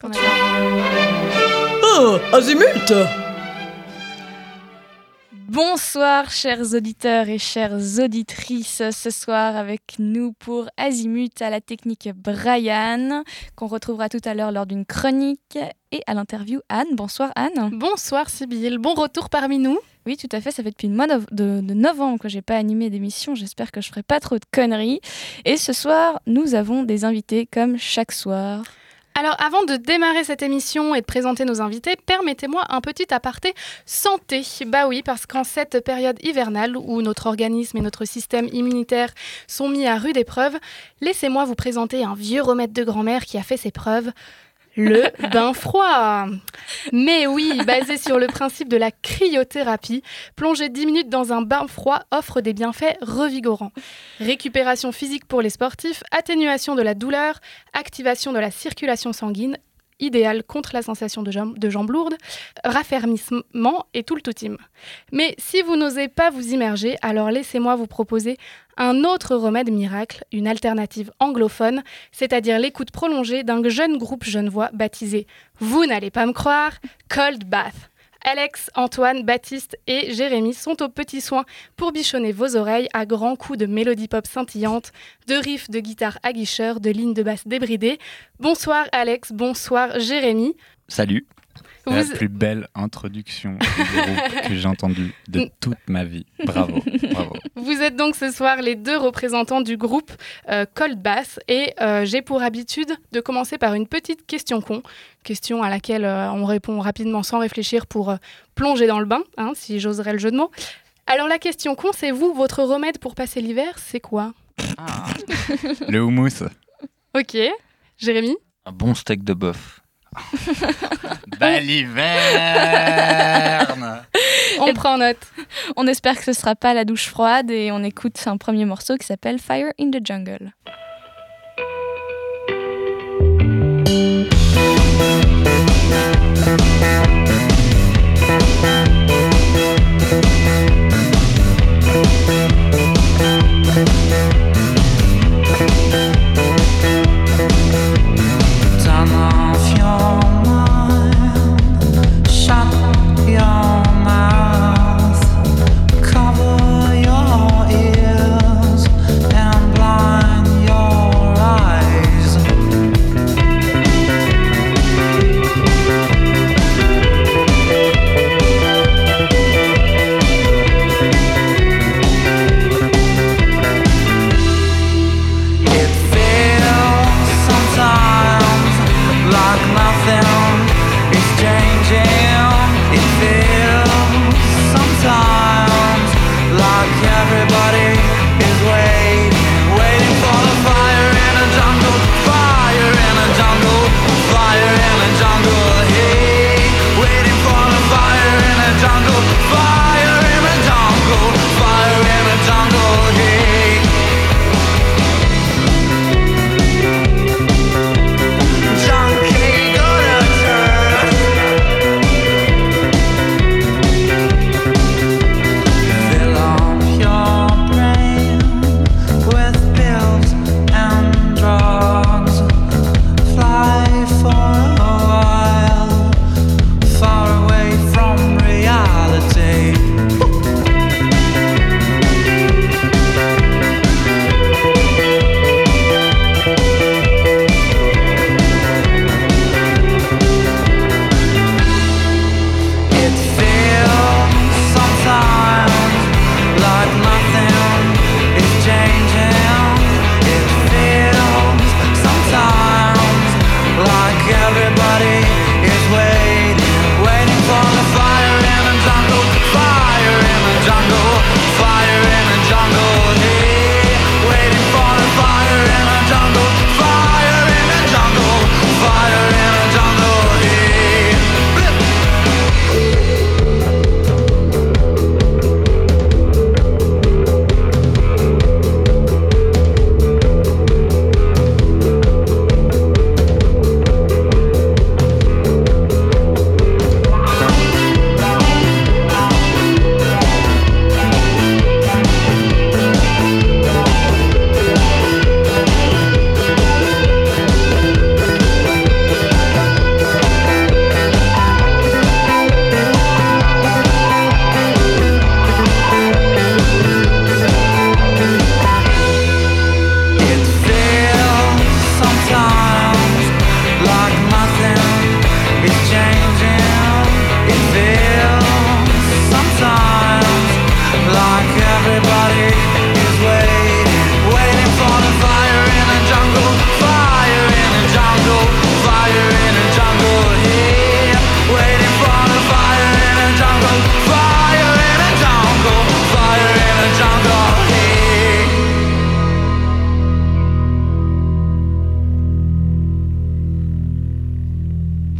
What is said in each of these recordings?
Qu'on a- Oh, Azimut Bonsoir chers auditeurs et chères auditrices, ce soir avec nous pour Azimut à la technique Brian, qu'on retrouvera tout à l'heure lors d'une chronique, et à l'interview Anne. Bonsoir Anne. Bonsoir Sybille, bon retour parmi nous. Oui, tout à fait, ça fait depuis le mois de, de- de novembre que j'ai pas animé d'émission, j'espère que je ferai pas trop de conneries. Et ce soir, nous avons des invités comme chaque soir. Alors avant de démarrer cette émission et de présenter nos invités, permettez-moi un petit aparté santé. Bah oui, parce qu'en cette période hivernale où notre organisme et notre système immunitaire sont mis à rude épreuve, laissez-moi vous présenter un vieux remède de grand-mère qui a fait ses preuves. Le bain froid. Mais oui, basé sur le principe de la cryothérapie, plonger 10 minutes dans un bain froid offre des bienfaits revigorants. Récupération physique pour les sportifs, atténuation de la douleur, activation de la circulation sanguine, idéal contre la sensation de jambes, de jambes lourdes, raffermissement et tout le tout. Mais si vous n'osez pas vous immerger, alors laissez-moi vous proposer un autre remède miracle, une alternative anglophone, c'est-à-dire l'écoute prolongée d'un jeune groupe genevois baptisé, vous n'allez pas me croire, Cold Bath. Alex, Antoine, Baptiste et Jérémy sont aux petits soins pour bichonner vos oreilles à grands coups de mélodie pop scintillante, de riffs de guitare aguicheurs, de lignes de basse débridées. Bonsoir Alex, bonsoir Jérémy. Salut. Vous- La plus belle introduction que j'ai entendue de toute ma vie. Bravo, bravo. Vous êtes donc ce soir les deux représentants du groupe euh, Cold Bass et euh, j'ai pour habitude de commencer par une petite question con, question à laquelle euh, on répond rapidement sans réfléchir pour euh, plonger dans le bain, hein, si j'oserais le jeu de mots. Alors la question con, c'est vous, votre remède pour passer l'hiver, c'est quoi? Le houmous. Ok, Jérémy? Un bon steak de bœuf. Baliverne On prend note. On espère que ce sera pas la douche froide et on écoute un premier morceau qui s'appelle Fire in the Jungle.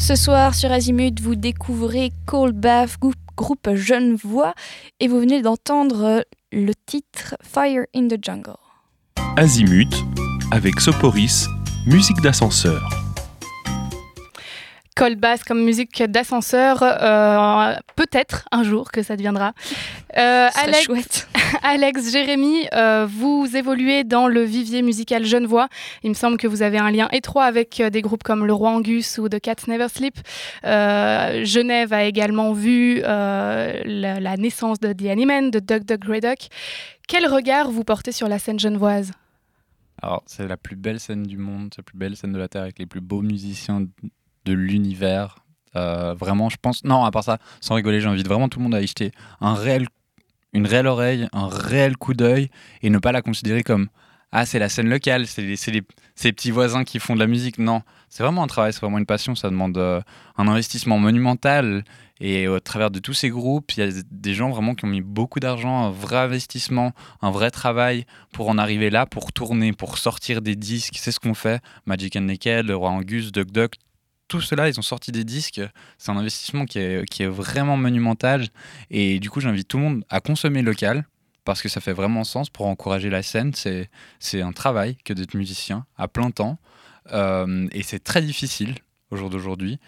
Ce soir sur Azimut, vous découvrez Cold Bath, grou- groupe Jeune Voix, et vous venez d'entendre le titre Fire in the Jungle. Azimut avec Soporis, musique d'ascenseur. Cold bass comme musique d'ascenseur, euh, peut-être un jour que ça deviendra. Euh, Alex, chouette. Alex, Jérémy, euh, vous évoluez dans le vivier musical Genevois. Il me semble que vous avez un lien étroit avec des groupes comme Le Roi Angus ou The Cats Never Sleep. Euh, Genève a également vu euh, la, la naissance de The Animan, de Doug Doug Grey Duck. Quel regard vous portez sur la scène genevoise? Alors, c'est la plus belle scène du monde, c'est la plus belle scène de la Terre avec les plus beaux musiciens de l'univers. Euh, vraiment, je pense. Non, à part ça, sans rigoler, j'invite vraiment tout le monde à y jeter un réel, une réelle oreille, un réel coup d'œil et ne pas la considérer comme Ah, c'est la scène locale, c'est les, les- petits voisins qui font de la musique. Non, c'est vraiment un travail, c'est vraiment une passion. Ça demande euh, un investissement monumental. Et au travers de tous ces groupes, il y a des gens vraiment qui ont mis beaucoup d'argent, un vrai investissement, un vrai travail pour en arriver là, pour tourner, pour sortir des disques. C'est ce qu'on fait. Magic and Naked, Le Roi Angus, Duck Duck, tout cela, ils ont sorti des disques. C'est un investissement qui est, vraiment monumental. Et du coup, j'invite tout le monde à consommer local parce que ça fait vraiment sens pour encourager la scène. C'est, c'est un travail que d'être musicien à plein temps. Euh, et c'est très difficile au jour d'aujourd'hui.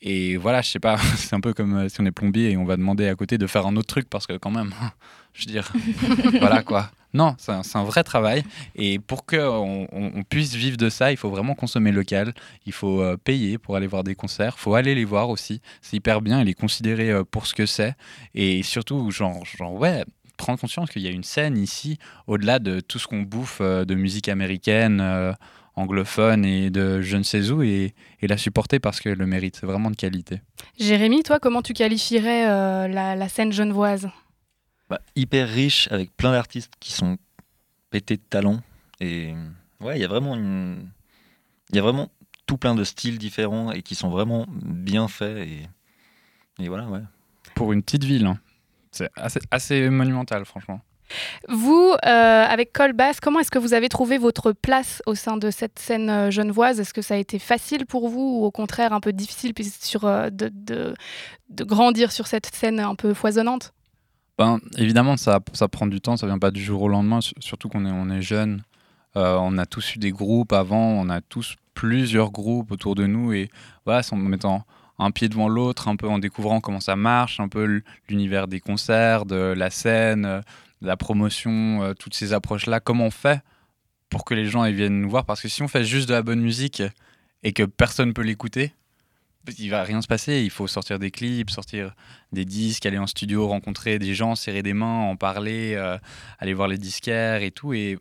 Et voilà, je sais pas, c'est un peu comme euh, si on est plombier et on va demander à côté de faire un autre truc parce que quand même, je veux dire, voilà quoi. Non, c'est un, vrai travail. Et pour qu'on on, puisse vivre de ça, il faut vraiment consommer local. Il faut euh, payer pour aller voir des concerts. Il faut aller les voir aussi. C'est hyper bien et les considérer euh, pour ce que c'est. Et surtout, genre, ouais, prendre conscience qu'il y a une scène ici, au-delà de tout ce qu'on bouffe euh, de musique américaine, anglophone et de je ne sais où, et, la supporter parce qu'elle le mérite. C'est vraiment de qualité. Jérémy, toi, comment tu qualifierais la scène genevoise? Bah, hyper riche avec plein d'artistes qui sont pétés de talent. Et ouais, il y a vraiment une. Il y a vraiment tout plein de styles différents et qui sont vraiment bien faits. Et, et voilà, ouais. Pour une petite ville, hein. c'est assez, assez monumental, franchement. Vous, euh, avec Colbass, comment est-ce que vous avez trouvé votre place au sein de cette scène euh, genevoise? Est-ce que ça a été facile pour vous ou au contraire un peu difficile sur, euh, de, de- de grandir sur cette scène un peu foisonnante? Ben, évidemment, ça, prend du temps, ça vient pas du jour au lendemain, su- surtout qu'on est, on est jeune. Euh, on a tous eu des groupes avant, on a tous plusieurs groupes autour de nous et voilà, en mettant un pied devant l'autre, un peu en découvrant comment ça marche, un peu l'univers des concerts, de la scène, euh, de la promotion, euh, toutes ces approches-là, comment on fait pour que les gens viennent nous voir? Parce que si on fait juste de la bonne musique et que personne peut l'écouter, il va rien se passer. Il faut sortir des clips, sortir des disques, aller en studio, rencontrer des gens, serrer des mains, en parler, euh, aller voir les disquaires et tout. Et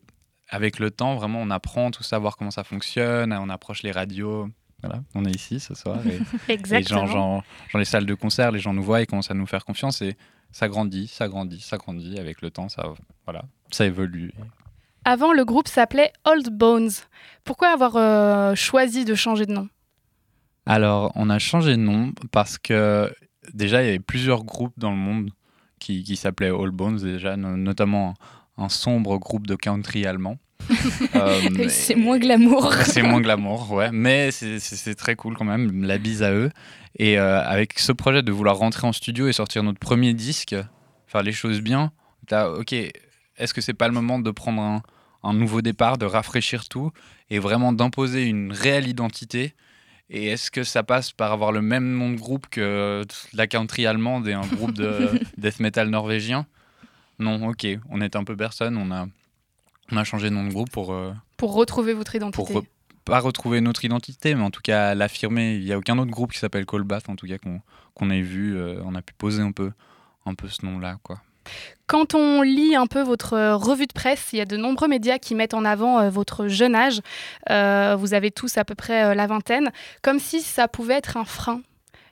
avec le temps, vraiment, on apprend tout ça, voir comment ça fonctionne, on approche les radios. Voilà, on est ici ce soir. Et, et genre, genre, genre les salles de concert, les gens nous voient et commencent à nous faire confiance. Et ça grandit, ça grandit, ça grandit. Avec le temps, ça, voilà, ça évolue. Avant, le groupe s'appelait Old Bones. Pourquoi avoir euh, choisi de changer de nom? Alors, on a changé de nom parce que déjà, il y avait plusieurs groupes dans le monde qui, qui s'appelaient All Bones, déjà, no- notamment un, un sombre groupe de country allemand. Euh, C'est moins glamour. c'est moins glamour, ouais, mais c'est- très cool quand même, la bise à eux. Et euh, avec ce projet de vouloir rentrer en studio et sortir notre premier disque, faire les choses bien, t'as, ok, est-ce que c'est pas le moment de prendre un, un nouveau départ, de rafraîchir tout et vraiment d'imposer une réelle identité et est-ce que ça passe par avoir le même nom de groupe que la country allemande et un groupe de death metal norvégien? Non, ok, on est un peu personne, on a, on a changé de nom de groupe pour, euh, Pour retrouver votre identité pour re- pas retrouver notre identité, mais en tout cas l'affirmer. Il n'y a aucun autre groupe qui s'appelle Callbath, en tout cas qu'on qu'on ait vu. euh, on a pu poser un peu, un peu ce nom-là, quoi. Quand on lit un peu votre euh, revue de presse, il y a de nombreux médias qui mettent en avant euh, votre jeune âge. Euh, vous avez tous à peu près la vingtaine, comme si ça pouvait être un frein.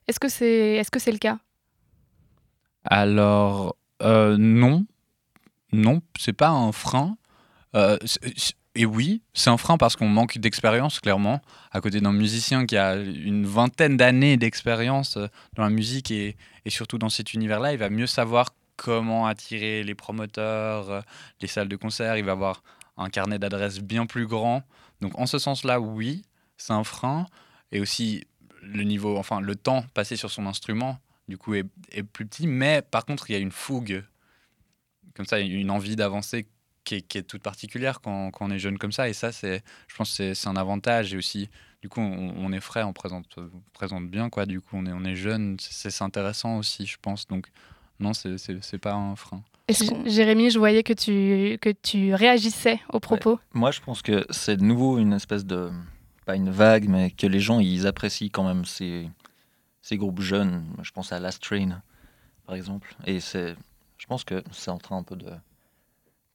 Est-ce que c'est est -ce c'est le cas? Alors, euh, non. Non, c'est pas un frein. Et oui, c'est un frein parce qu'on manque d'expérience, clairement. À côté d'un musicien qui a une vingtaine d'années d'expérience dans la musique et surtout dans cet univers-là, il va mieux savoir comment attirer les promoteurs, euh, les salles de concert. Il va avoir un carnet d'adresses bien plus grand. Donc, en ce sens-là, oui, c'est un frein. Et aussi, le niveau, enfin le temps passé sur son instrument, du coup, est, plus petit. Mais par contre, il y a une fougue, comme ça, une envie d'avancer qui est, toute particulière quand, on est jeune comme ça. Et ça, c'est, je pense, que c'est un avantage. Et aussi, du coup, on, est frais, on présente, on présente bien, quoi. Du coup, on est, on est jeune. C'est c'est intéressant aussi, je pense. Donc, non, c'est pas un frein. Jérémy, je voyais que tu, que tu réagissais aux propos. Moi, je pense que c'est de nouveau une espèce de. Pas une vague, mais que les gens, ils apprécient quand même ces, ces groupes jeunes. Je pense à Last Train, par exemple. Et c'est. Je pense que c'est en train un peu de.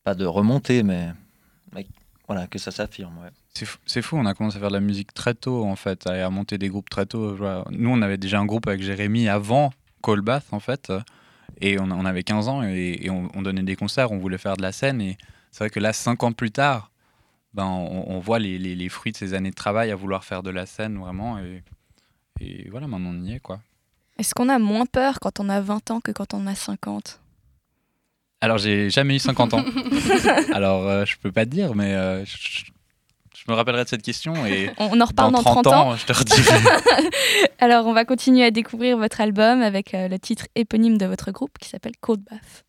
Pas de remonter, mais. mais voilà, que ça s'affirme, ouais. C'est fou, on a commencé à faire de la musique très tôt en fait, à, à monter des groupes très tôt. Nous, on avait déjà un groupe avec Jérémy avant Colbath en fait, euh, et on, on avait 15 ans et, et on, on donnait des concerts, on voulait faire de la scène. Et c'est vrai que là, 5 ans plus tard, ben, on, on voit les, les- les fruits de ces années de travail à vouloir faire de la scène vraiment. Et, et voilà, maintenant on y est quoi. Est-ce qu'on a moins peur quand on a 20 ans que quand on a 50 Alors, j'ai jamais eu 50 ans. Alors, euh, je peux pas te dire, mais euh, je, je me rappellerai de cette question et. On en reparle Dans dans, 30, ans, je te redirai. Alors, on va continuer à découvrir votre album avec euh, le titre éponyme de votre groupe qui s'appelle Cold Bath.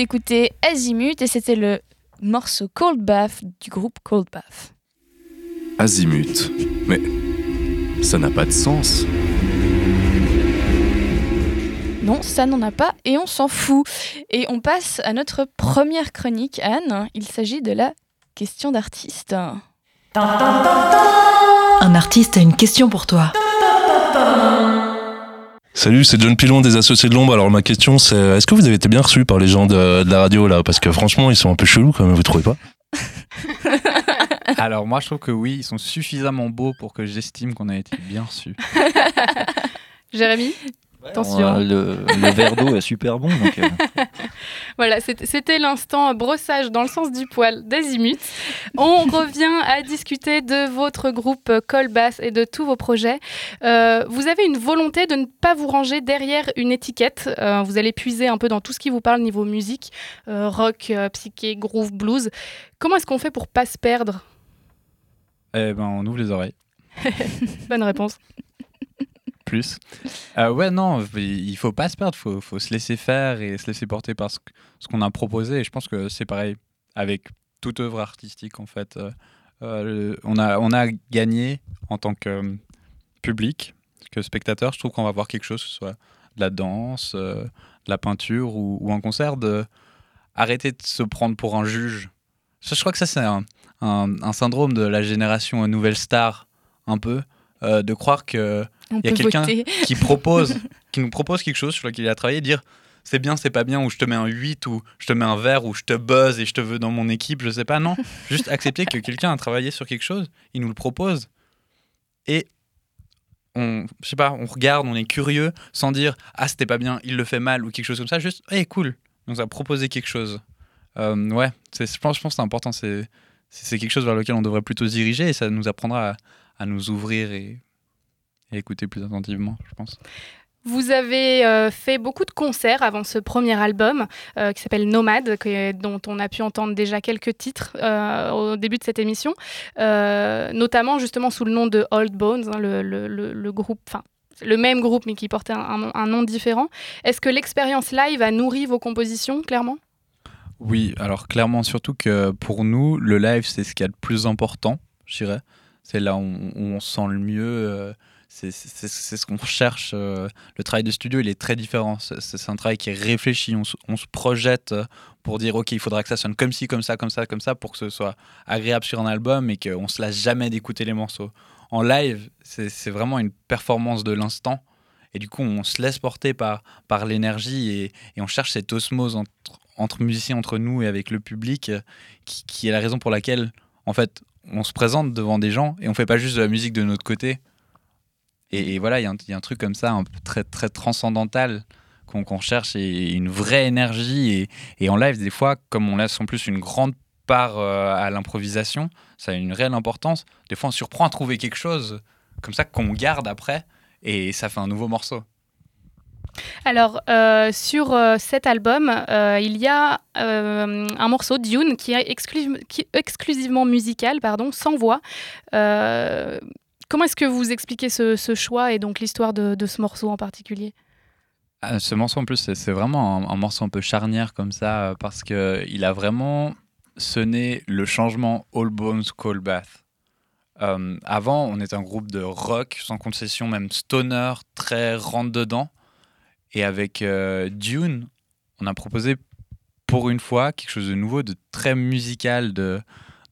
Vous écoutez Azimut et c'était le morceau Cold Bath du groupe Cold Bath. Azimut. Mais ça n'a pas de sens. Non, ça n'en a pas et on s'en fout. Et on passe à notre première chronique, Anne. Il s'agit de la question d'artiste. Un artiste a une question pour toi. Salut, c'est John Pilon des Associés de l'Ombre. Alors ma question c'est, est-ce que vous avez été bien reçu par les gens de, de la radio là? Parce que franchement, ils sont un peu chelous quand même, vous trouvez pas? Alors moi je trouve que oui, ils sont suffisamment beaux pour que j'estime qu'on a été bien reçus. Jérémy? Attention. Le, le verre d'eau est super bon. Donc, euh, Voilà, c'était c'était l'instant brossage dans le sens du poil d'Azimut. On revient à discuter de votre groupe Colbass et de tous vos projets. Euh, vous avez une volonté de ne pas vous ranger derrière une étiquette. Euh, vous allez puiser un peu dans tout ce qui vous parle niveau musique, euh, rock, euh, psyché, groove, blues. Comment est-ce qu'on fait pour pas se perdre? Eh ben on ouvre les oreilles. Bonne réponse. Euh, ouais, non, il faut pas se perdre, faut, faut se laisser faire et se laisser porter par ce, qu'on a proposé. Et je pense que c'est pareil avec toute œuvre artistique, en fait. Euh, euh, on, a, on a gagné en tant que public, que spectateur. Je trouve qu'on va voir quelque chose, que ce soit de la danse, de la peinture ou, un concert, de arrêter de se prendre pour un juge. Je crois que ça, c'est un, un- syndrome de la génération nouvelle star, un peu, de croire que Il y a quelqu'un qui propose, qui nous propose quelque chose sur lequel il a travaillé, dire c'est bien, c'est pas bien, ou je te mets un 8, ou je te mets un vert, ou je te buzz et je te veux dans mon équipe, je sais pas, non. Juste accepter que quelqu'un a travaillé sur quelque chose, il nous le propose, et on, je sais pas, on regarde, on est curieux, sans dire ah c'était pas bien, il le fait mal, ou quelque chose comme ça, juste hey cool, on nous a proposé quelque chose. Euh, ouais, c'est- je pense, je pense que c'est important, c'est quelque chose vers lequel on devrait plutôt se diriger, et ça nous apprendra à, à nous ouvrir et, et écouter plus attentivement, je pense. Vous avez euh, fait beaucoup de concerts avant ce premier album euh, qui s'appelle Nomade, que- dont on a pu entendre déjà quelques titres euh, au début de cette émission, euh, notamment justement sous le nom de Old Bones, hein, le, le- le- le groupe, enfin le même groupe mais qui portait un, un- un nom différent. Est-ce que l'expérience live a nourri vos compositions, clairement? Oui, alors clairement, surtout que pour nous, le live, c'est ce qu'il y a de plus important, je dirais. C'est là où on, où on se sent le mieux. C'est ce qu'on recherche. euh, Le travail de studio, il est très différent. C'est un travail qui est réfléchi. On se, on se projette euh, pour dire, OK, il faudra que ça sonne comme ci, comme ça, comme ça, comme ça, pour que ce soit agréable sur un album et qu'on se lasse jamais d'écouter les morceaux. En live, c'est c'est vraiment une performance de l'instant. Et du coup, on se laisse porter par, par l'énergie et, et on cherche cette osmose entre, entre musiciens, entre nous et avec le public, euh, qui, qui est la raison pour laquelle, en fait, on se présente devant des gens et on fait pas juste de la musique de notre côté. Et, voilà, il y, a un- truc comme ça, très, transcendantal qu'on qu'on cherche et une vraie énergie. Et, en live, des fois, comme on laisse en plus une grande part euh, à l'improvisation, ça a une réelle importance. Des fois, on surprend à trouver quelque chose comme ça qu'on garde après et ça fait un nouveau morceau. Alors, euh, sur euh, cet album, il y a un morceau, Dune, qui est exclusivement musical, pardon, sans voix. Comment est-ce que vous expliquez ce, choix et donc l'histoire de, ce morceau en particulier? Ah, ce morceau en plus, c'est vraiment un, morceau un peu charnière comme ça, euh, parce que il a vraiment sonné le changement All Bones Cold Bath. Euh, avant, on était un groupe de rock sans concession, même stoner, très rentre dedans. Et avec euh, Dune, on a proposé pour une fois quelque chose de nouveau, de très musical, de,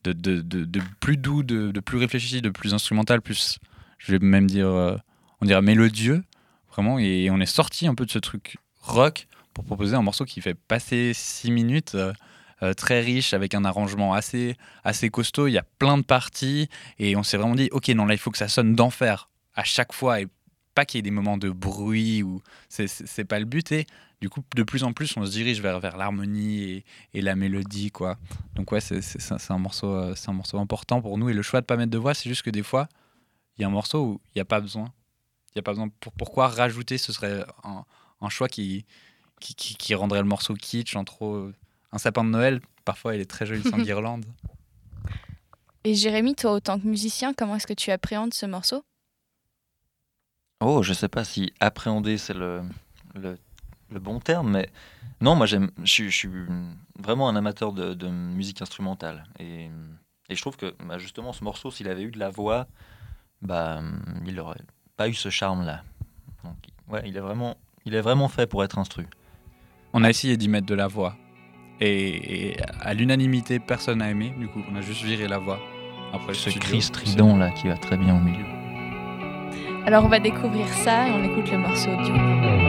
de, de, de- plus doux, de, plus réfléchi, de plus instrumental, plus, je vais même dire, euh, on dirait mélodieux, vraiment. Et on est sorti un peu de ce truc rock pour proposer un morceau qui fait passer six minutes, euh, euh, très riche, avec un arrangement assez, assez costaud. Il y a plein de parties et on s'est vraiment dit, ok, non, là, il faut que ça sonne d'enfer à chaque fois et pas qu'il y ait des moments de bruit ou c'est- pas le but. Et du coup, de plus en plus, on se dirige vers, vers l'harmonie et, et la mélodie, quoi. Donc ouais, c'est un morceau, euh, c'est un morceau important pour nous. Et le choix de pas mettre de voix, c'est juste que des fois, il y a un morceau où il n'y a pas besoin. Il y a pas besoin. Pour, pourquoi rajouter Ce serait un, un choix qui, qui, qui, qui rendrait le morceau kitsch en trop. Un sapin de Noël, parfois, il est très joli sans guirlande. Et Jérémy, toi, autant que musicien, comment est-ce que tu appréhendes ce morceau? Oh, je sais pas si appréhender c'est le, le le bon terme, mais non, moi j'aime, je, suis- je suis vraiment un amateur de, de musique instrumentale. Et, et je trouve que bah, justement ce morceau, s'il avait eu de la voix, bah, il n'aurait pas eu ce charme-là. Donc, ouais, il est vraiment, il est vraiment fait pour être instru. On a essayé d'y mettre de la voix. Et, et à l'unanimité, personne n'a aimé. Du coup, on a juste viré la voix. Après Ce cri strident là qui va très bien au milieu. Alors on va découvrir ça et on écoute le morceau audio.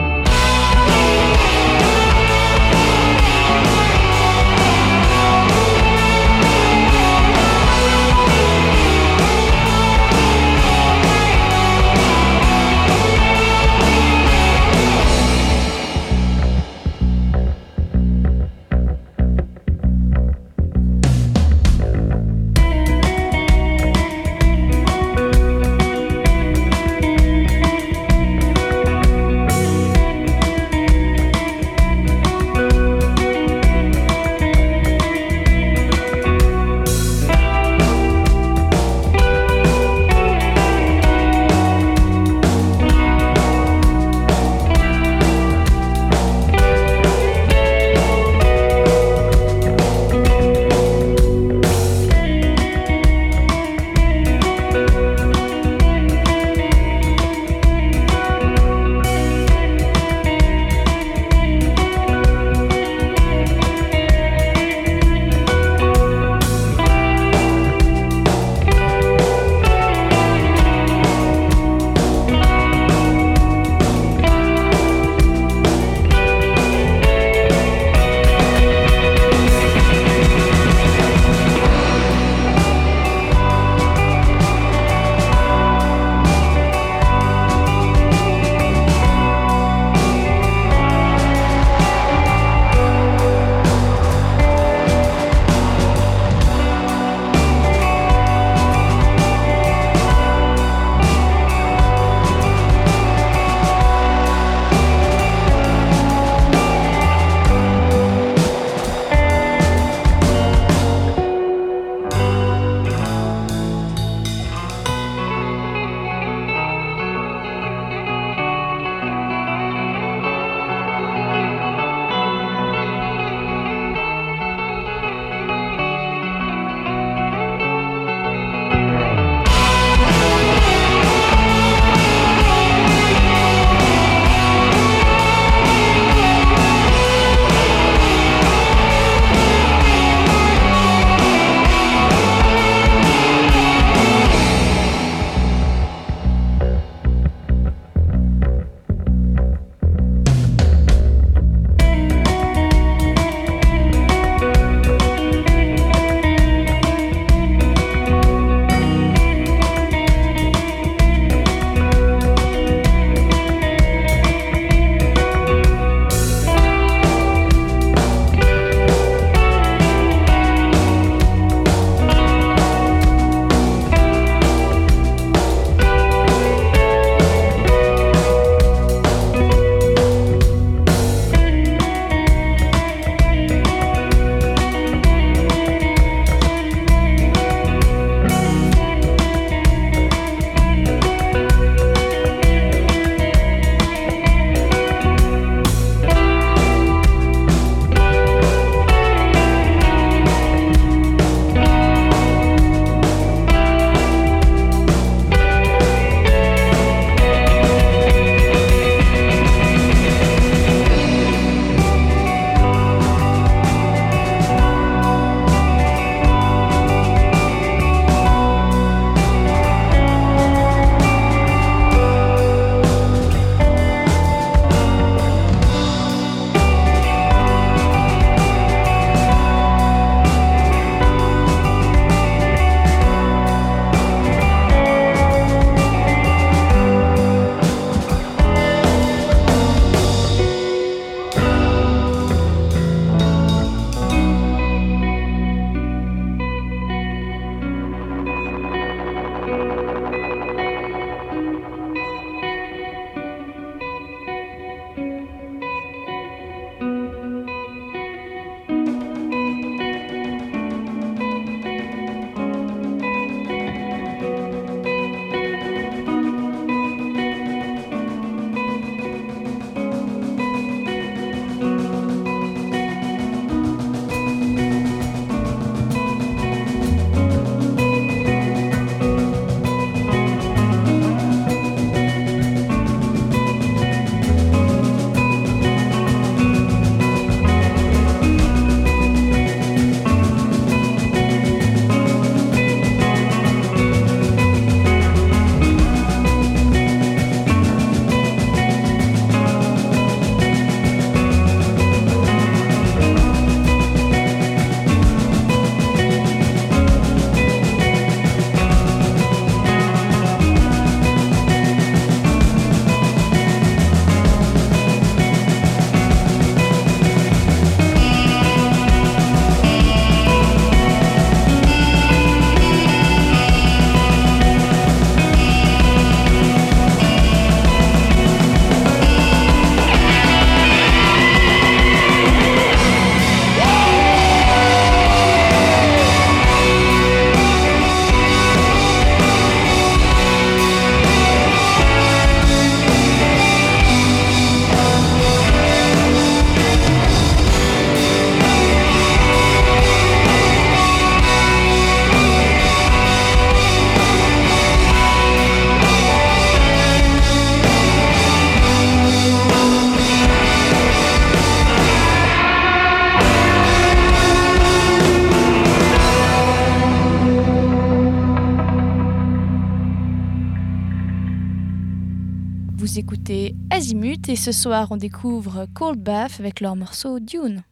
Vous écoutez Azimut et ce soir on découvre Cold Bath avec leur morceau Dune.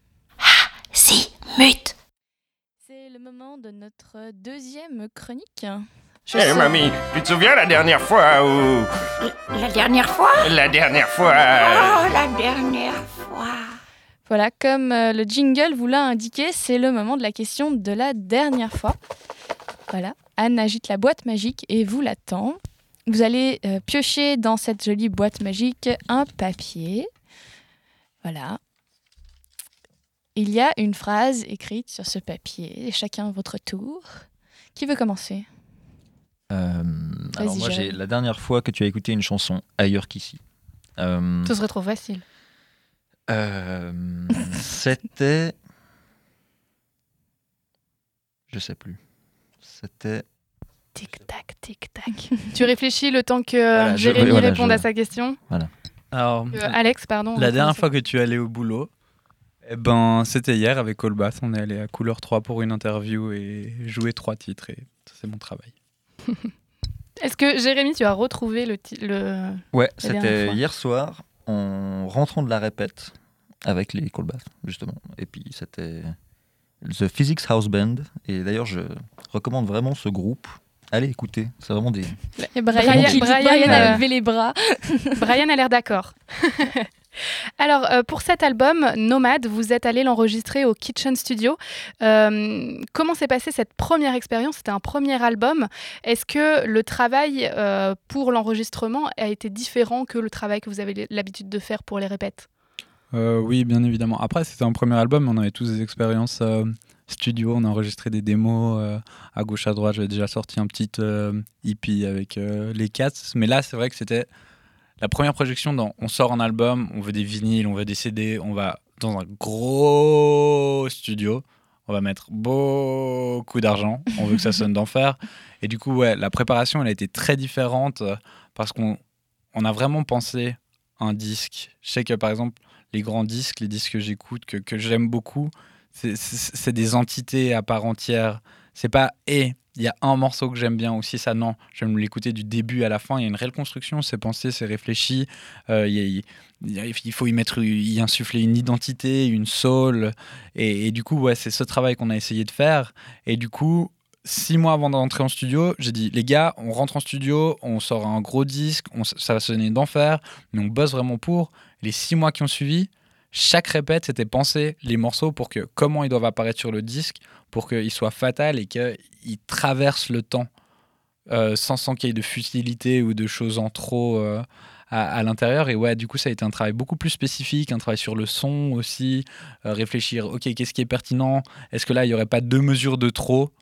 Si, mute. C'est le moment de notre deuxième chronique. Hé Eh, mamie, tu te souviens la dernière fois où... La dernière fois La dernière fois... Oh, la dernière fois. Voilà, comme euh, le jingle vous l'a indiqué, c'est le moment de la question de la dernière fois. Voilà, Anne agite la boîte magique et vous l'attend. Vous allez euh, piocher dans cette jolie boîte magique un papier. Voilà. Il y a une phrase écrite sur ce papier, et chacun à votre tour. Qui veut commencer? Euh, alors moi, j'ai la dernière fois que tu as écouté une chanson ailleurs qu'ici. Euh, Ce serait trop facile. euh, C'était. Je sais plus. C'était. Tic-tac, tic-tac. Tu réfléchis le temps que Voilà, je- Jérémy voilà, réponde je- à sa question Alors, Euh, Alex, pardon. la dernière fois que tu es allé au boulot, eh ben, c'était hier avec Colbath. On est allé à Couleur 3 pour une interview et jouer trois titres. Et ça, c'est mon travail. Est-ce que Jérémy, tu as retrouvé le, le... Ouais, c'était hier soir en rentrant de la répète avec les Colbath, justement. Et puis c'était The Physics House Band. Et d'ailleurs, je recommande vraiment ce groupe. Allez écouter, c'est vraiment des. Et Brian, Brian- qui dit Brian, Brian a levé les bras. Brian a l'air d'accord. Alors, euh, pour cet album, Nomade, vous êtes allé l'enregistrer au Kitchen Studio. Euh, comment s'est passée cette première expérience? C'était un premier album. Est-ce que le travail euh, pour l'enregistrement a été différent que le travail que vous avez l'habitude de faire pour les répètes? Euh, oui, bien évidemment. Après, c'était un premier album, mais on avait tous des expériences euh, studio. On a enregistré des démos euh, à gauche, à droite. J'avais déjà sorti un petit euh, EP avec euh, les Cats. Mais là, c'est vrai que c'était la première projection dans on sort un album, on veut des vinyles, on veut des CD, on va dans un gros studio. On va mettre beaucoup d'argent, on veut que ça sonne d'enfer. Et du coup, ouais, la préparation, elle a été très différente euh, parce qu'on on a vraiment pensé un disque. Je sais que par exemple, les grands disques, les disques que j'écoute, que, que j'aime beaucoup, c'est- des entités à part entière. C'est pas et il y a un morceau que j'aime bien aussi, ça non. J'aime l'écouter du début à la fin. Il y a une réelle construction, c'est pensé, c'est réfléchi. Euh, il, faut y mettre, y insuffler une identité, une soul. Et, du coup, c'est ce travail qu'on a essayé de faire. Et du coup, six mois avant d'entrer en studio, j'ai dit les gars, on rentre en studio, on sort un gros disque, on- ça va sonner d'enfer, mais on bosse vraiment pour. Les six mois qui ont suivi, chaque répète, c'était penser les morceaux pour que comment ils doivent apparaître sur le disque, pour qu'ils soient fatals et qu'ils traversent le temps euh, sans, sans qu'il y ait de futilité ou de choses en trop euh, à, l'intérieur. Et ouais, du coup, ça a été un travail beaucoup plus spécifique, un travail sur le son aussi, euh, réfléchir, ok, qu'est-ce qui est pertinent? Est-ce que là, il n'y aurait pas deux mesures de trop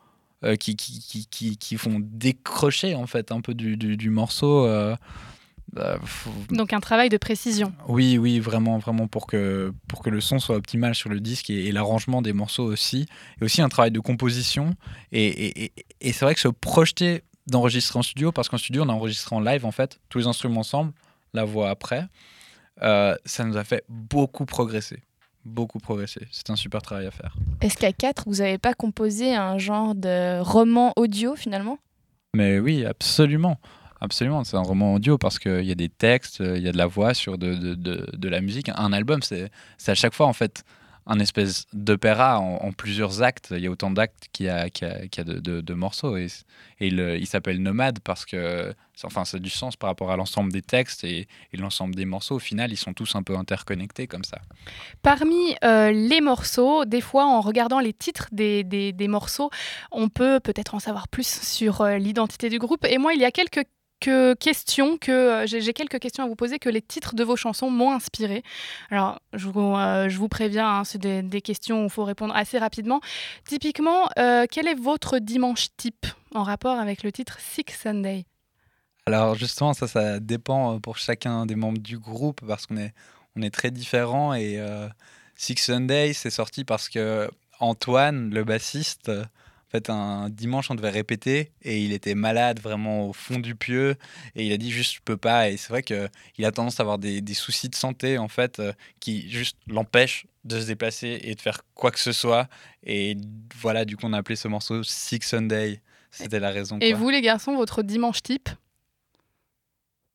qui, qui, qui, qui, font décrocher en fait un peu du, du, morceau Donc un travail de précision. oui, oui, vraiment, vraiment pour que, pour que le son soit optimal sur le disque et, et l'arrangement des morceaux aussi. Et aussi un travail de composition. Et, et- et- et c'est vrai que se projeter d'enregistrer en studio, parce qu'en studio, on a enregistré en live, en fait, tous les instruments ensemble, la voix après, euh, ça nous a fait beaucoup progresser. Beaucoup progresser. C'est un super travail à faire. Est-ce qu'à 4, vous n'avez pas composé un genre de roman audio finalement? Mais oui, absolument. Absolument, c'est un roman audio parce qu'il y a des textes, il y a de la voix sur de, de, de, la musique. Un album, c'est à chaque fois en fait un espèce d'opéra en, plusieurs actes. Il y a autant d'actes qu'il y a, qu'il y a de, morceaux. Et, et il s'appelle Nomade parce que enfin, ça a du sens par rapport à l'ensemble des textes et, et l'ensemble des morceaux. Au final, ils sont tous un peu interconnectés comme ça. Parmi euh, les morceaux, des fois en regardant les titres des, des- des morceaux, on peut peut-être en savoir plus sur euh, l'identité du groupe. Et moi, il y a quelques que questions que euh, j'ai quelques questions à vous poser que les titres de vos chansons m'ont inspiré. Alors, je vous, euh, je vous préviens, hein, c'est des, questions où il faut répondre assez rapidement. Typiquement, euh, quel est votre dimanche type en rapport avec le titre Six Sunday? Alors justement, ça, ça dépend pour chacun des membres du groupe parce qu'on est, on est très différents. Et euh, Six Sunday, c'est sorti parce que Antoine, le bassiste, en fait, un dimanche, on devait répéter et il était malade vraiment au fond du pieu et il a dit juste je peux pas. Et c'est vrai qu'il a tendance à avoir des, des soucis de santé en fait euh, qui juste l'empêchent de se déplacer et de faire quoi que ce soit. Et voilà, du coup, on a appelé ce morceau Six Sunday. C'était la raison. Et quoi. vous, les garçons, votre dimanche type?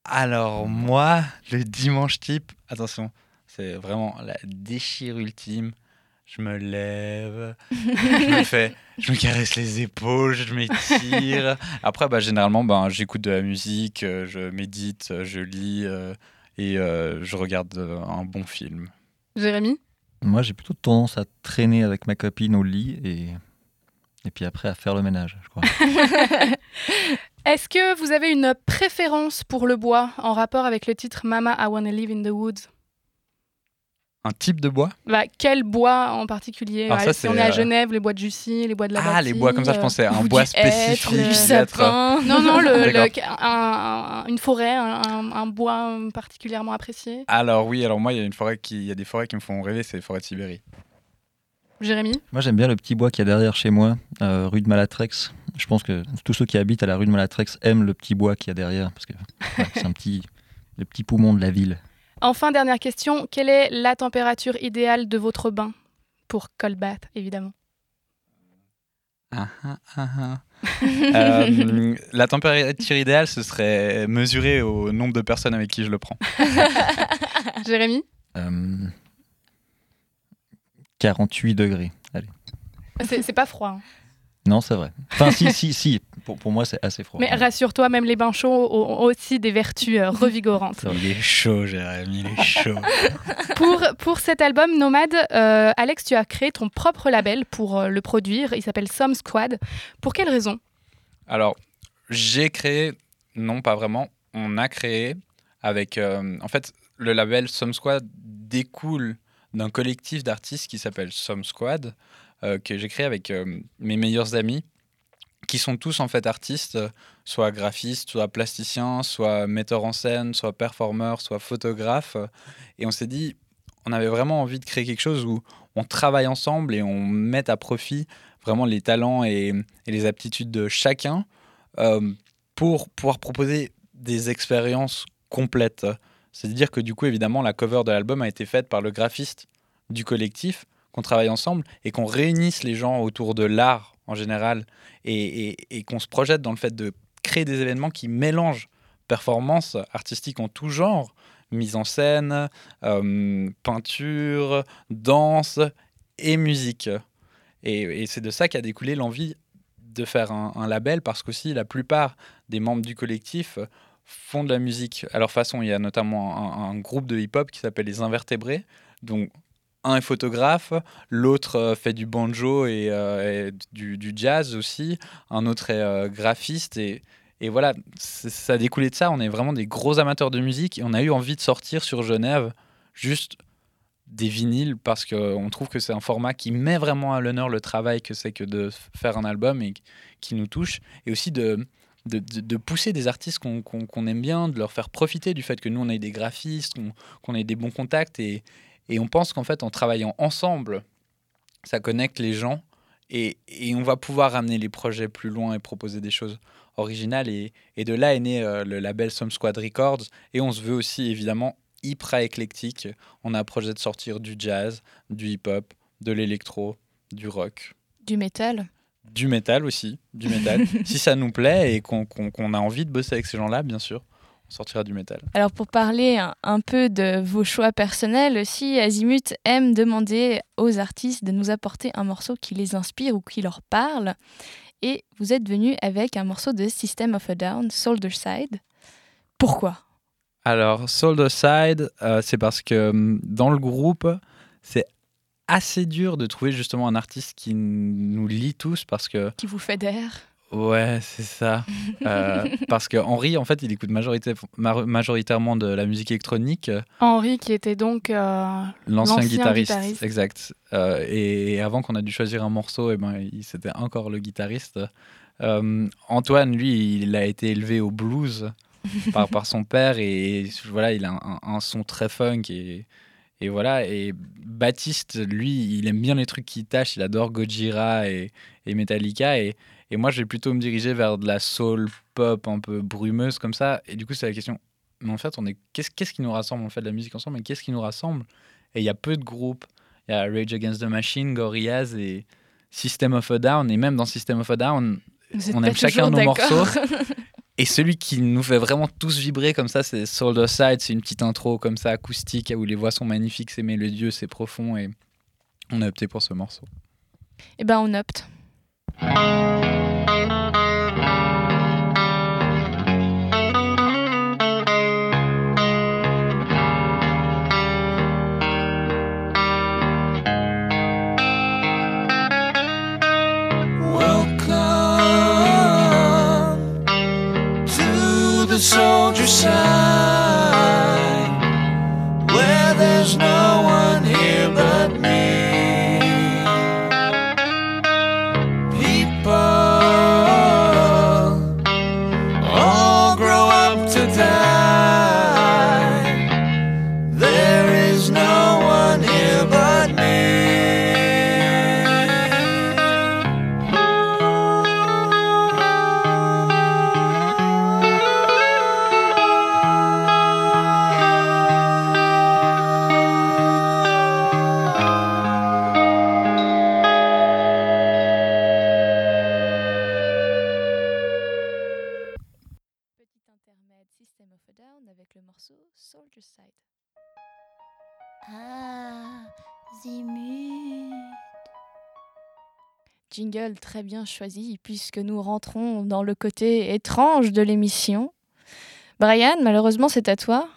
Alors moi, le dimanche type, attention, c'est vraiment la déchire ultime. Je me lève, je me fais, je me caresse les épaules, je m'étire. Après, bah, généralement, ben, j'écoute de la musique, euh, je médite, euh, je lis euh, et euh, je regarde un bon film. Jérémy? Moi, j'ai plutôt tendance à traîner avec ma copine au lit et, et puis après à faire le ménage, je crois. Est-ce que vous avez une préférence pour le bois en rapport avec le titre Mama, I Wanna Live in the Woods? Un type de bois? Bah, Quel bois en particulier? Alors Ouais, ça, Si on est à euh, Genève, les bois de Jussy, les bois de la Ah, les bois comme ça, je pensais à un bois du hêtre, spécifique. du peut-être. sapin. Non, non, le, un- un- une forêt, un, bois particulièrement apprécié. Alors oui, alors moi, il y a une forêt qui, il y a des forêts qui me font rêver, c'est les forêts de Sibérie. Jérémy? Moi, j'aime bien le petit bois qu'il y a derrière chez moi, euh, rue de Malatrex. Je pense que tous ceux qui habitent à la rue de Malatrex aiment le petit bois qu'il y a derrière, parce que ouais, c'est un petit, le petit poumon de la ville. Enfin, dernière question, quelle est la température idéale de votre bain Pour cold bath, évidemment? Ah, ah, ah. Euh, la température idéale, ce serait mesurée au nombre de personnes avec qui je le prends. Jérémy? Euh, 48 degrés. Allez. C'est c'est pas froid. hein. Non, c'est vrai. Enfin, si, si, si. Pour, pour moi, c'est assez froid. Mais rassure-toi, même les bains chauds ont aussi des vertus euh, revigorantes. Il est chaud, Jérémy, il est chaud. pour, pour cet album Nomade, euh, Alex, tu as créé ton propre label pour euh, le produire. Il s'appelle Some Squad. Pour quelle raison? Alors, j'ai créé, non pas vraiment, on a créé avec, euh, en fait, le label Some Squad découle d'un collectif d'artistes qui s'appelle Some Squad, que j'ai créé avec euh, mes meilleurs amis, qui sont tous en fait artistes, euh, soit graphistes, soit plasticiens, soit metteurs en scène, soit performeurs, soit photographes. Et on s'est dit, on avait vraiment envie de créer quelque chose où on travaille ensemble et on met à profit vraiment les talents et, et les aptitudes de chacun euh, pour pouvoir proposer des expériences complètes. C'est-à-dire que du coup, évidemment, la cover de l'album a été faite par le graphiste du collectif, qu'on travaille ensemble et qu'on réunisse les gens autour de l'art en général et, et- qu'on se projette dans le fait de créer des événements qui mélangent performances artistiques en tout genre, mise en scène, euh, peinture, danse et musique. Et, c'est de ça qu'a découlé l'envie de faire un, label parce qu'aussi la plupart des membres du collectif font de la musique à leur façon. Il y a notamment un, un groupe de hip-hop qui s'appelle Les Invertébrés, dont un est photographe, l'autre euh, fait du banjo et, euh, du, jazz aussi, un autre est euh, graphiste et, voilà, ça a découlé de ça. On est vraiment des gros amateurs de musique et on a eu envie de sortir sur Genève juste des vinyles parce qu'on trouve que c'est un format qui met vraiment à l'honneur le travail que c'est que de faire un album et qui nous touche et aussi de, pousser des artistes qu'on aime bien, de leur faire profiter du fait que nous on ait des graphistes, qu'on qu'on ait des bons contacts et, et on pense qu'en fait en travaillant ensemble, ça connecte les gens et, et on va pouvoir amener les projets plus loin et proposer des choses originales et, et de là est né euh, le label Some Squad Records et on se veut aussi évidemment hyper éclectique. On a un projet de sortir du jazz, du hip-hop, de l'électro, du rock, Du métal. du métal aussi, du métal. si ça nous plaît et qu'on a envie de bosser avec ces gens-là, bien sûr, sortira du métal. Alors pour parler un, un peu de vos choix personnels aussi, Azimut aime demander aux artistes de nous apporter un morceau qui les inspire ou qui leur parle. Et vous êtes venu avec un morceau de System of a Down, Soldier Side. Pourquoi? Alors, Soldier Side, euh, c'est parce que hum, dans le groupe, c'est assez dur de trouver justement un artiste qui nous lie tous parce que Qui vous fédère Ouais, c'est ça. Euh, parce que Henri, en fait, il écoute majoritairement de la musique électronique. Henri, qui était donc euh, L'ancien guitariste, guitariste. exact. Euh, et, avant qu'on a dû choisir un morceau, et ben, c'était encore le guitariste. Antoine, lui, il a été élevé au blues par, par son père et, voilà, il a un, un son très funk et, et voilà. Et Baptiste, lui, il aime bien les trucs qui tâchent. Il adore Gojira et, et Metallica et, et moi, je vais plutôt me diriger vers de la soul pop un peu brumeuse comme ça. Et du coup, c'est la question. Mais en fait, on est qu'est-ce qu'est-ce qui nous rassemble? On fait de la musique ensemble, mais qu'est-ce qui nous rassemble? Et il y a peu de groupes. Il y a Rage Against the Machine, Gorillaz et System of a Down. Et même dans System of a Down, on aime chacun nos morceaux. Et celui qui nous fait vraiment tous vibrer comme ça, c'est Soldier Side. C'est une petite intro comme ça, acoustique, où les voix sont magnifiques, c'est mélodieux, c'est profond. Et on a opté pour ce morceau. Eh ben, on opte. Welcome to the soldier side, where there's no Jingle très bien choisi puisque nous rentrons dans le côté étrange de l'émission. Brian, malheureusement c'est à toi.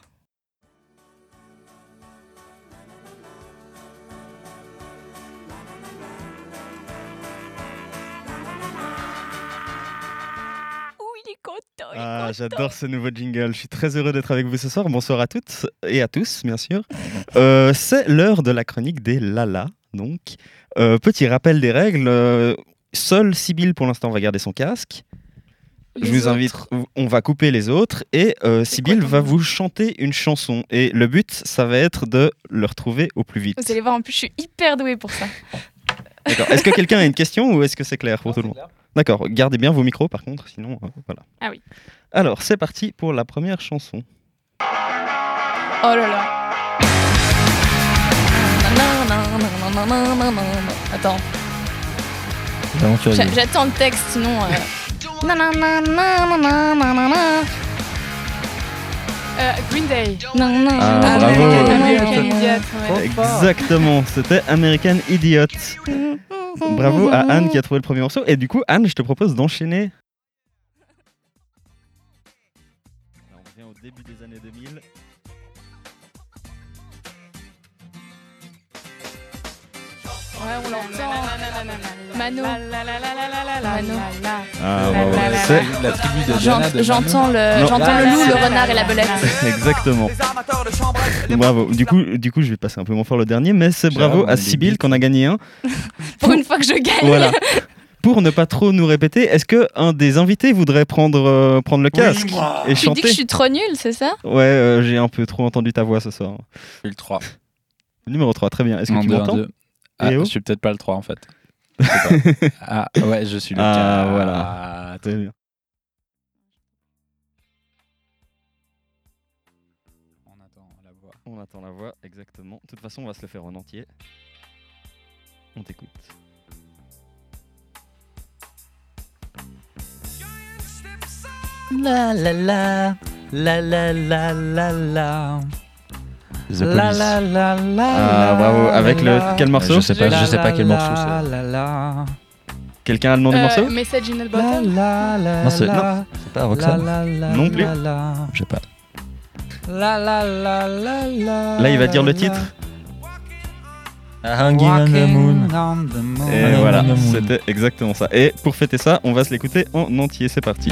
Est Ah, j'adore ce nouveau jingle. Je suis très heureux d'être avec vous ce soir. Bonsoir à toutes et à tous, bien sûr. Euh, c'est l'heure de la chronique des Lala. Donc, Euh, petit rappel des règles. euh, seule Sibylle, pour l'instant, va garder son casque. Les Je vous autres. invite, on va couper les autres et euh, Sibylle ton va vous chanter une chanson. Et le but, ça va être de le retrouver au plus vite. Vous allez voir, en plus je suis hyper douée pour ça. D'accord. Est-ce que quelqu'un a une question ou est-ce que c'est clair pour tout le monde D'accord. Gardez bien vos micros par contre, sinon euh, voilà. Ah oui. Alors, c'est parti pour la première chanson. Oh là là. Attends, j'a- j'attends le texte, sinon. Green Day. Ah, bravo. American Idiot. Exactement, c'était American Idiot. Bravo à Anne qui a trouvé le premier morceau. Et du coup, Anne, je te propose d'enchaîner. On l'entend. Mano. Mano. Ah, ouais, la, la, c'est La tribu de J'ent- Diana de J'entends le, j'entends le loup, le renard et la belette. exactement. Bravo. Du coup, du coup, je vais passer un peu moins fort le dernier, mais c'est bravo à beats. qu'on a gagné un. Pour une fois que je gagne. Voilà. Pour ne pas trop nous répéter, est-ce que un des invités voudrait prendre, euh, prendre le casque et Tu dis chanter que je suis trop nulle, c'est ça? Ouais, euh, j'ai un peu trop entendu ta voix ce soir. Le 3. Numéro 3, très bien. Est-ce que Un, tu m'entends? Ah, je suis peut-être pas le 3 en fait. Ah ouais, je suis le Ah, 4. voilà. Très bien. On attend la voix. On attend la voix, exactement. De toute façon, on va se le faire en entier. On t'écoute. La la la la la la la la. The La Police. la la la. Ah, bravo. Avec le quel morceau Je sais pas, je sais pas quel morceau c'est. Quelqu'un a le nom du Euh, morceau Message in a La Bottle. la la. Non, c'est- la. non, C'est pas Roxanne La, la, la, Non plus. la, la. Je sais pas. La la la la la. Là, il va dire le titre. Hanging on the Moon. Walking on the moon. Et voilà, c'était exactement ça. Et pour fêter ça, on va se l'écouter en entier. C'est parti.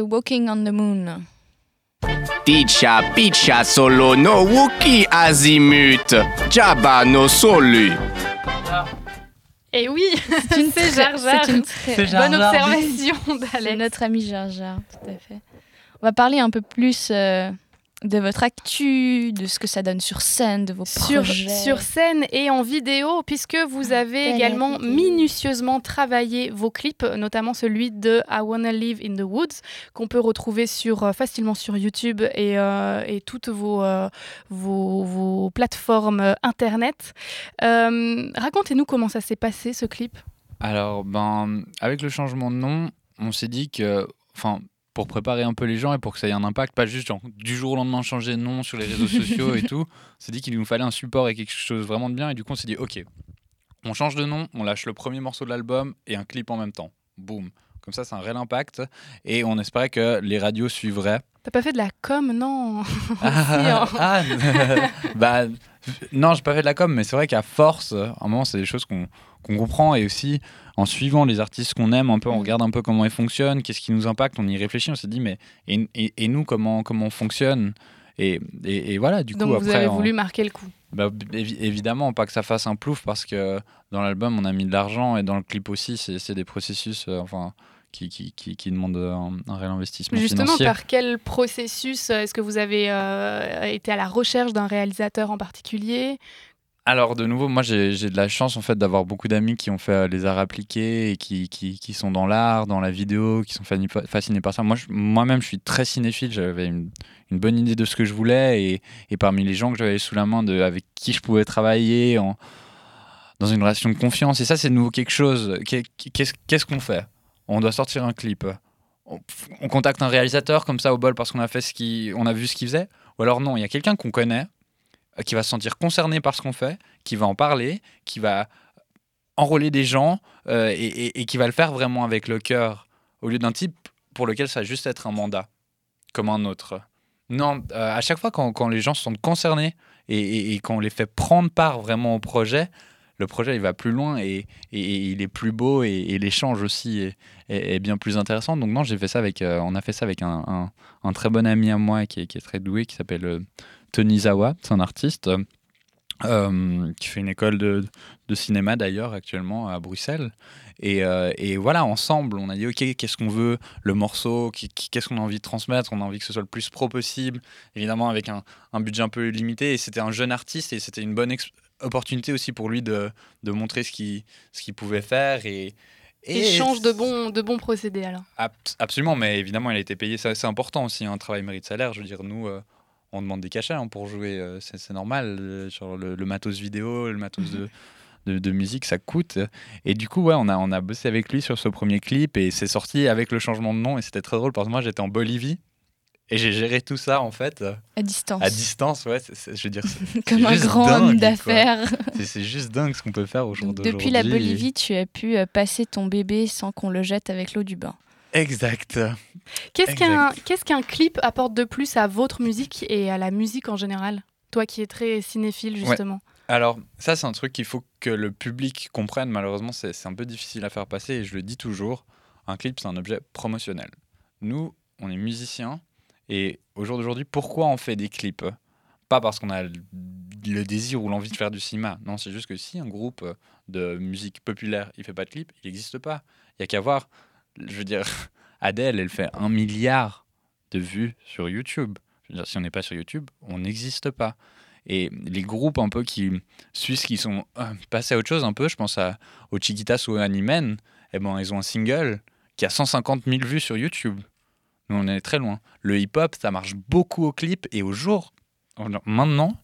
Walking on the Moon. Ticha picha solo no wuki azimut. Jabba no solu. Et oui, C'est une très- Jar Jar. c'est une très Jar Bonne observation C'est d'Alex. notre ami Jar Jar, tout à fait. On va parler un peu plus euh, de votre actu, de ce que ça donne sur scène, de vos Sur, projets. sur scène et en vidéo, puisque vous avez Belle également vidéo. minutieusement travaillé vos clips, notamment celui de I Wanna Live in the Woods, qu'on peut retrouver sur, euh, facilement sur YouTube et, euh, et toutes vos, euh, vos, vos plateformes internet. Euh, Racontez-nous comment ça s'est passé ce clip. Alors, ben, avec le changement de nom, on s'est dit que, enfin, pour préparer un peu les gens et pour que ça ait un impact, pas juste genre, du jour au lendemain changer de nom sur les réseaux sociaux et tout, on s'est dit qu'il nous fallait un support et quelque chose vraiment de bien. Et du coup, on s'est dit, ok, on change de nom, on lâche le premier morceau de l'album et un clip en même temps. Boum. Comme ça, c'est un réel impact. Et on espérait que les radios suivraient. T'as pas fait de la com, non Ah, ah, bah, non, j'ai pas fait de la com, mais c'est vrai qu'à force, à un moment, c'est des choses qu'on comprend et aussi en suivant les artistes qu'on aime un peu, on Mm. regarde un peu comment ils fonctionnent, qu'est-ce qui nous impacte, on y réfléchit, on s'est dit, mais et, et- et nous, comment, comment on fonctionne? Et, voilà, du Donc coup, vous après, avez on- voulu marquer le coup. bah, évi- évidemment, pas que ça fasse un plouf parce que dans l'album, on a mis de l'argent et dans le clip aussi, c'est c'est des processus euh, enfin, qui, qui, qui, qui demandent un, un réel investissement Justement, financier. par quel processus euh, est-ce que vous avez euh, été à la recherche d'un réalisateur en particulier? Alors de nouveau, moi j'ai de la chance en fait d'avoir beaucoup d'amis qui ont fait euh, les arts appliqués et qui, qui, qui sont dans l'art, dans la vidéo, qui sont fascinés par ça. Moi moi-même je suis très cinéphile, j'avais une, une bonne idée de ce que je voulais et, et parmi les gens que j'avais sous la main de, avec qui je pouvais travailler en, dans une relation de confiance. Et ça c'est de nouveau quelque chose. Qu'est- Qu'est-ce qu'est-ce qu'on fait? On doit sortir un clip. On, on contacte un réalisateur comme ça au bol parce qu'on a fait ce a vu ce qu'il faisait. Ou alors non, il y a quelqu'un qu'on connaît euh, qui va se sentir concerné par ce qu'on fait, qui va en parler, qui va enrôler des gens euh, et, qui va le faire vraiment avec le cœur, au lieu d'un type pour lequel ça va juste être un mandat, comme un autre. Non, euh, à chaque fois quand, les gens se sentent concernés et, et qu'on les fait prendre part vraiment au projet, le projet il va plus loin et, et- il est plus beau et, l'échange aussi est, bien plus intéressant. Donc non, j'ai fait ça avec, euh, on a fait ça avec un, un- très bon ami à moi qui est, qui est très doué, qui s'appelle euh, Tony Zawa, c'est un artiste euh, qui fait une école de, de cinéma d'ailleurs actuellement à Bruxelles. Et, et voilà, ensemble, on a dit ok, qu'est-ce qu'on veut, le morceau, qu'est-ce qu'on a envie de transmettre, on a envie que ce soit le plus pro possible, évidemment avec un, un budget un peu limité. Et c'était un jeune artiste et c'était une bonne opportunité aussi pour lui de, de montrer ce qu'il ce qu'il pouvait faire. Et, et Échange de bons, de bons procédés alors. Abs- Absolument, mais évidemment, il a été payé. C'est important aussi, un travail mérite salaire. Je veux dire, nous, euh, on demande des cachets hein, pour jouer. euh, c'est c'est normal. euh, genre le, le matos vidéo, le matos de, de, de musique, ça coûte. Et du coup, ouais, on a, on a bossé avec lui sur ce premier clip et c'est sorti avec le changement de nom. Et c'était très drôle parce que moi, j'étais en Bolivie. Et j'ai géré tout ça en fait euh, À distance. à distance, ouais. je veux dire, Comme un grand dingue, homme d'affaires. C'est- juste dingue ce qu'on peut faire aujourd'hui. Depuis la Bolivie, tu as pu euh, passer ton bébé sans qu'on le jette avec l'eau du bain. Exact. Qu'est-ce qu'un clip apporte de plus à votre musique et à la musique en général? Toi qui es très cinéphile justement. Alors, ça, c'est un truc qu'il faut que le public comprenne. Malheureusement, c'est un peu difficile à faire passer et je le dis toujours. Un clip, c'est un objet promotionnel. Nous, on est musiciens et au jour d'aujourd'hui, pourquoi on fait des clips? Pas parce qu'on a le désir ou l'envie de faire du cinéma. Non, c'est juste que si un groupe de musique populaire, il fait pas de clip, il n'existe pas. Il y a qu'à voir. Je veux dire, Adele, elle fait un milliard de vues sur YouTube. Je veux dire, si on n'est pas sur YouTube, on n'existe pas. Et les groupes un peu qui suisses qui sont euh, passés à autre chose un peu, je pense à, aux Chiquitas ou aux Animen, eh ben, ils ont un single qui a 150 000 vues sur YouTube. On est très loin. Le hip-hop, ça marche beaucoup au clip et au jour. Maintenant,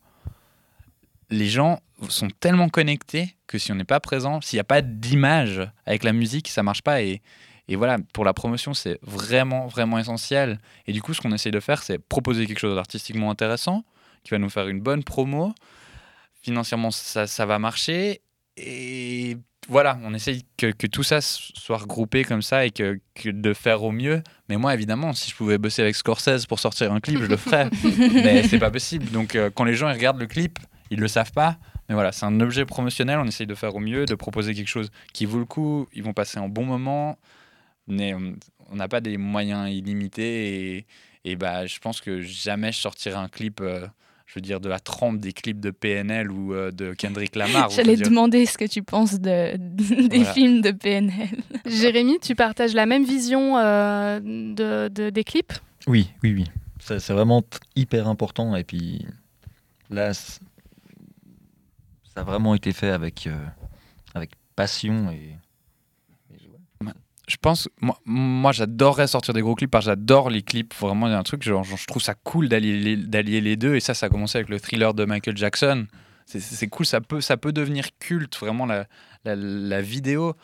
les gens sont tellement connectés que si on n'est pas présent, s'il n'y a pas d'image avec la musique, ça marche pas. Et, et voilà, pour la promotion, c'est vraiment, vraiment essentiel. Et du coup, ce qu'on essaie de faire, c'est proposer quelque chose d'artistiquement intéressant, qui va nous faire une bonne promo. Financièrement, ça, ça va marcher. Et voilà, on essaye que, que tout ça soit regroupé comme ça et que, que de faire au mieux. Mais moi, évidemment, si je pouvais bosser avec Scorsese pour sortir un clip, je le ferais. Mais c'est pas possible. Donc, euh, quand les gens ils regardent le clip, ils le savent pas. Mais voilà, c'est un objet promotionnel. On essaye de faire au mieux, de proposer quelque chose qui vaut le coup. Ils vont passer un bon moment. n'est- on n'a pas des moyens illimités et, et bah, je pense que jamais je sortirai un clip, euh, je veux dire, de la trempe des clips de PNL ou euh, de Kendrick Lamar. J'allais dire- demander ce que tu penses de, des Voilà. films de PNL. Jérémy, tu partages la même vision euh, de, de- des clips? Oui, oui, oui. C'est c'est vraiment hyper important. Et puis là, ça a vraiment été fait avec, euh, avec passion. Et... je pense, moi, j'adorerais sortir des gros clips parce j'adore les clips. Vraiment, il y a un truc, je trouve ça cool d'allier les, deux. Et ça, ça a commencé avec le thriller de Michael Jackson. C'est- cool, ça peut, ça peut devenir culte. Vraiment, la, vidéo,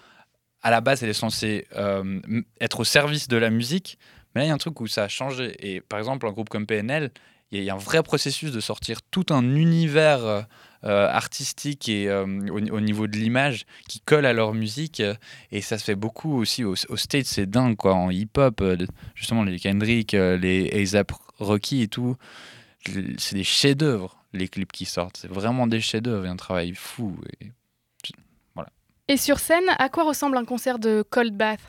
à la base, elle est censée euh, être au service de la musique. Mais là, il y a un truc où ça a changé. Et par exemple, un groupe comme PNL, il y, a- un vrai processus de sortir tout un univers euh, artistique et euh, au, au niveau de l'image qui colle à leur musique. euh, et ça se fait beaucoup aussi au, au States, c'est dingue quoi. En hip-hop, euh, justement, les Kendrick, euh, les ASAP Rocky et tout, c'est des chefs-d'œuvre, les clips qui sortent. C'est vraiment des chefs-d'œuvre et un travail fou. Et... Voilà. Et sur scène, à quoi ressemble un concert de Cold Bath?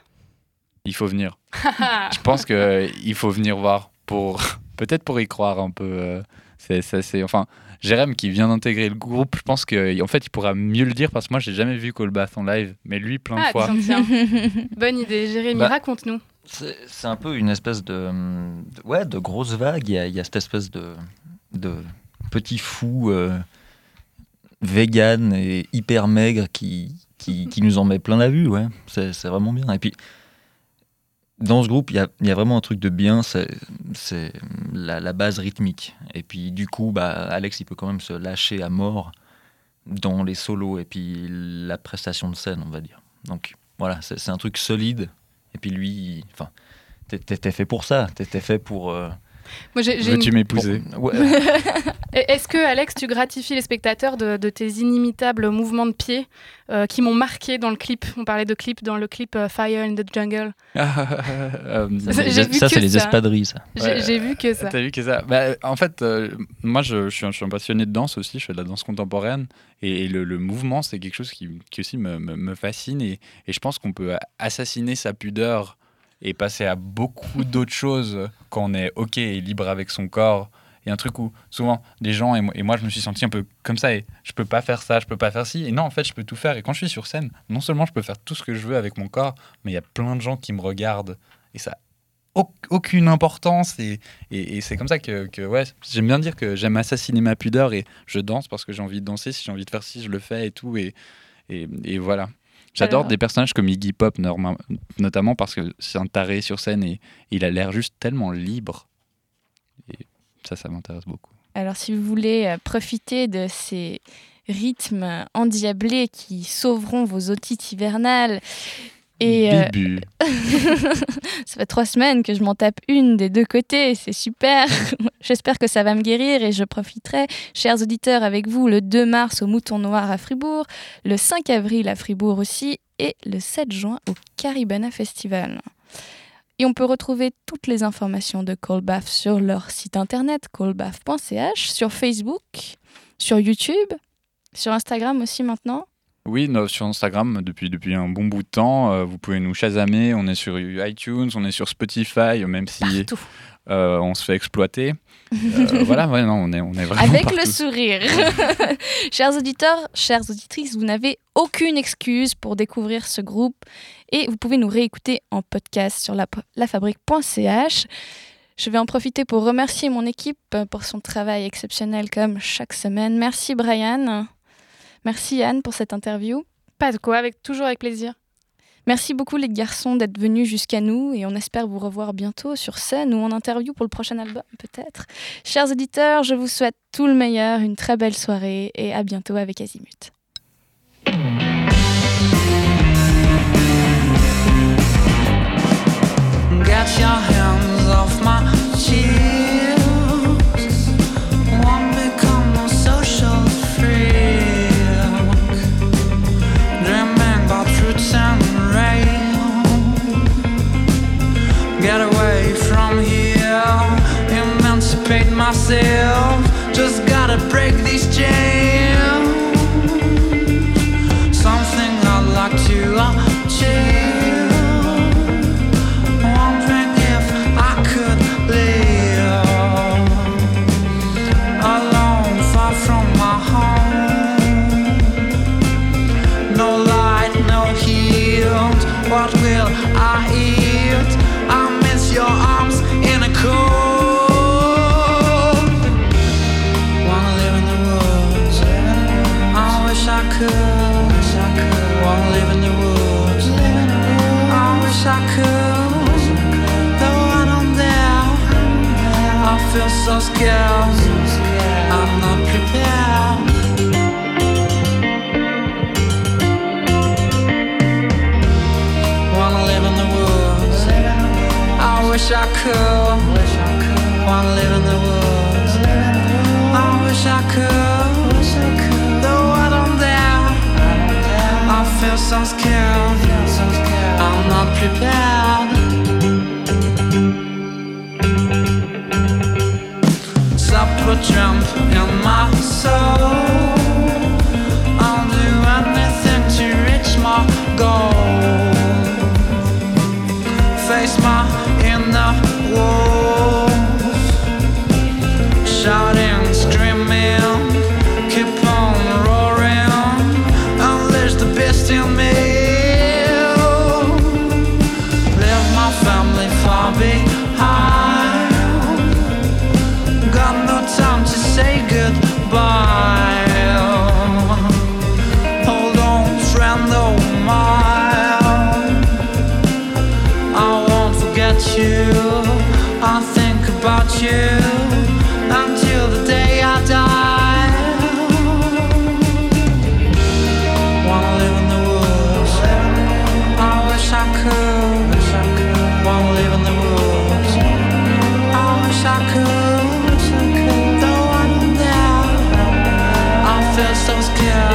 Il faut venir. Je pense qu'il faut venir voir pour peut-être pour y croire un peu. euh, c'est c'est enfin Jérém qui vient d'intégrer le groupe, je pense que en fait il pourra mieux le dire parce que moi j'ai jamais vu Colbath en live, mais lui plein de Ah, fois. tiens, tiens. Bonne idée. Jérémy, Bah, raconte-nous. C'est un peu une espèce de, de- ouais, de grosse vague. Il y a, il y a cette espèce de, de petit fou euh, vegan et hyper maigre qui, qui, qui nous en met plein la vue. Ouais. C'est c'est vraiment bien. Et puis, dans ce groupe, il y a, vraiment un truc de bien, c'est la, la base rythmique. Et puis, du coup, bah, Alex, il peut quand même se lâcher à mort dans les solos et puis la prestation de scène, on va dire. Donc, voilà, c'est un truc solide. Et puis lui, enfin, t'é- t'étais fait pour ça. T'étais fait pour. euh, Moi, j'ai- j'ai Veux-tu une- m'épouser ouais. Est-ce que, Alex, tu gratifies les spectateurs de, de tes inimitables mouvements de pied euh, qui m'ont marqué dans le clip? On parlait de clip dans le clip euh, Fire in the Jungle. Euh, J'ai vu ça, que c'est les espadrilles, ça. J'ai Ouais. j'ai vu que ça. T'as vu que ça bah, En fait, euh, moi, je, je suis un, je suis un passionné de danse aussi. Je fais de la danse contemporaine. Et, et le, le mouvement, c'est quelque chose qui, qui aussi me, me- me fascine. Et, et je pense qu'on peut assassiner sa pudeur et passer à beaucoup d'autres choses quand on est OK et libre avec son corps. Il y a un truc où souvent des gens, et moi, je me suis senti un peu comme ça, et je peux pas faire ça, je peux pas faire ci. Et non, en fait, je peux tout faire. Et quand je suis sur scène, non seulement je peux faire tout ce que je veux avec mon corps, mais il y a plein de gens qui me regardent. Et ça a au- aucune importance. Et, et, c'est comme ça que, que, ouais, j'aime bien dire que j'aime assassiner ma pudeur et je danse parce que j'ai envie de danser. Si j'ai envie de faire ci, je le fais et tout. Et, et voilà. J'adore des personnages comme Iggy Pop, notamment parce que c'est un taré sur scène et il a l'air juste tellement libre. Et ça, ça m'intéresse beaucoup. Alors, si vous voulez euh, profiter de ces rythmes endiablés qui sauveront vos otites hivernales, et euh, ça fait trois semaines que je m'en tape une des deux côtés, c'est super. J'espère que ça va me guérir et je profiterai, chers auditeurs, avec vous le 2 mars au Mouton Noir à Fribourg, le 5 avril à Fribourg aussi et le 7 juin au Caribana Festival. Et on peut retrouver toutes les informations de Colbath sur leur site internet colbath.ch, sur Facebook, sur YouTube, sur Instagram aussi maintenant. Oui, no- sur Instagram depuis, depuis un bon bout de temps. euh, vous pouvez nous chasamer. On est sur iTunes, on est sur Spotify, même si euh, on se fait exploiter. Euh, voilà, ouais, non, on est, on est vraiment Avec partout. le sourire. chers auditeurs, chères auditrices, vous n'avez aucune excuse pour découvrir ce groupe et vous pouvez nous réécouter en podcast sur la, lafabrique.ch. Je vais en profiter pour remercier mon équipe pour son travail exceptionnel comme chaque semaine. Merci Brian. Merci Anne pour cette interview. Pas de quoi, avec, toujours avec plaisir. Merci beaucoup les garçons d'être venus jusqu'à nous et on espère vous revoir bientôt sur scène ou en interview pour le prochain album peut-être. Chers auditeurs, je vous souhaite tout le meilleur, une très belle soirée et à bientôt avec Azimut. Get your hands off my cheeks. Myself. Just gotta break these chains. those clouds.